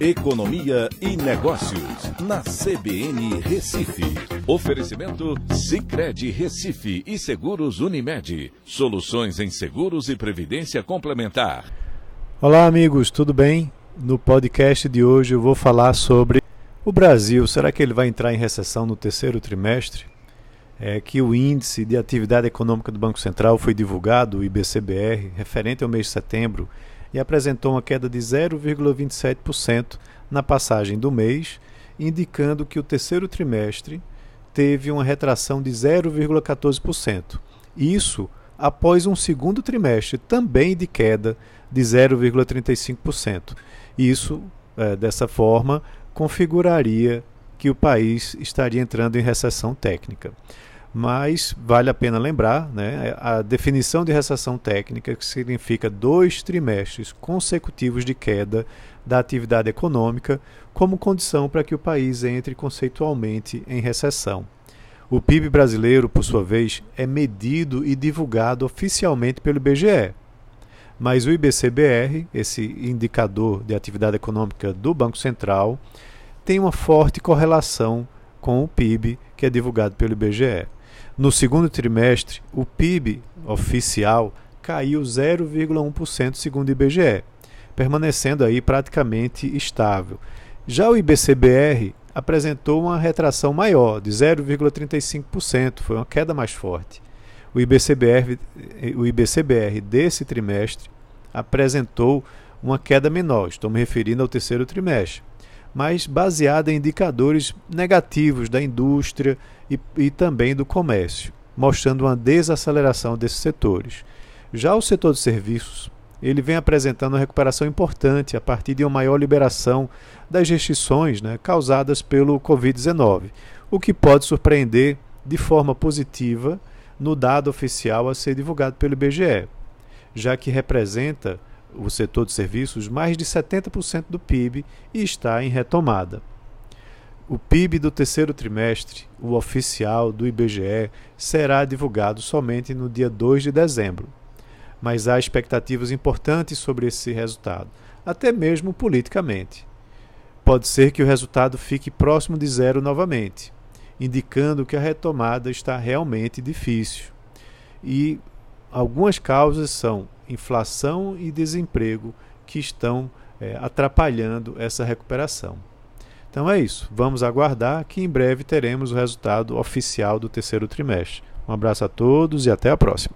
Economia e Negócios, na CBN Recife. Oferecimento Cicred Recife e Seguros Unimed. Soluções em seguros e previdência complementar. Olá, amigos, tudo bem? No podcast de hoje eu vou falar sobre o Brasil. Será que ele vai entrar em recessão no terceiro trimestre? É que o índice de atividade econômica do Banco Central foi divulgado, o IBCBR, referente ao mês de setembro e apresentou uma queda de 0,27% na passagem do mês, indicando que o terceiro trimestre teve uma retração de 0,14%. Isso após um segundo trimestre também de queda de 0,35%. Isso, é, dessa forma, configuraria que o país estaria entrando em recessão técnica mas vale a pena lembrar né, a definição de recessão técnica, que significa dois trimestres consecutivos de queda da atividade econômica, como condição para que o país entre conceitualmente em recessão. O PIB brasileiro, por sua vez, é medido e divulgado oficialmente pelo IBGE. Mas o IBCBR, esse indicador de atividade econômica do Banco Central, tem uma forte correlação com o PIB, que é divulgado pelo IBGE. No segundo trimestre, o PIB oficial caiu 0,1% segundo o IBGE, permanecendo aí praticamente estável. Já o IBCBR apresentou uma retração maior, de 0,35%, foi uma queda mais forte. O IBCBR, o IBCBR desse trimestre apresentou uma queda menor, estou me referindo ao terceiro trimestre, mas baseada em indicadores negativos da indústria e, e também do comércio, mostrando uma desaceleração desses setores. Já o setor de serviços, ele vem apresentando uma recuperação importante a partir de uma maior liberação das restrições né, causadas pelo Covid-19, o que pode surpreender de forma positiva no dado oficial a ser divulgado pelo IBGE, já que representa o setor de serviços mais de 70% do PIB e está em retomada. O PIB do terceiro trimestre, o oficial do IBGE, será divulgado somente no dia 2 de dezembro. Mas há expectativas importantes sobre esse resultado, até mesmo politicamente. Pode ser que o resultado fique próximo de zero novamente, indicando que a retomada está realmente difícil. E algumas causas são inflação e desemprego que estão é, atrapalhando essa recuperação. Então é isso. Vamos aguardar que em breve teremos o resultado oficial do terceiro trimestre. Um abraço a todos e até a próxima.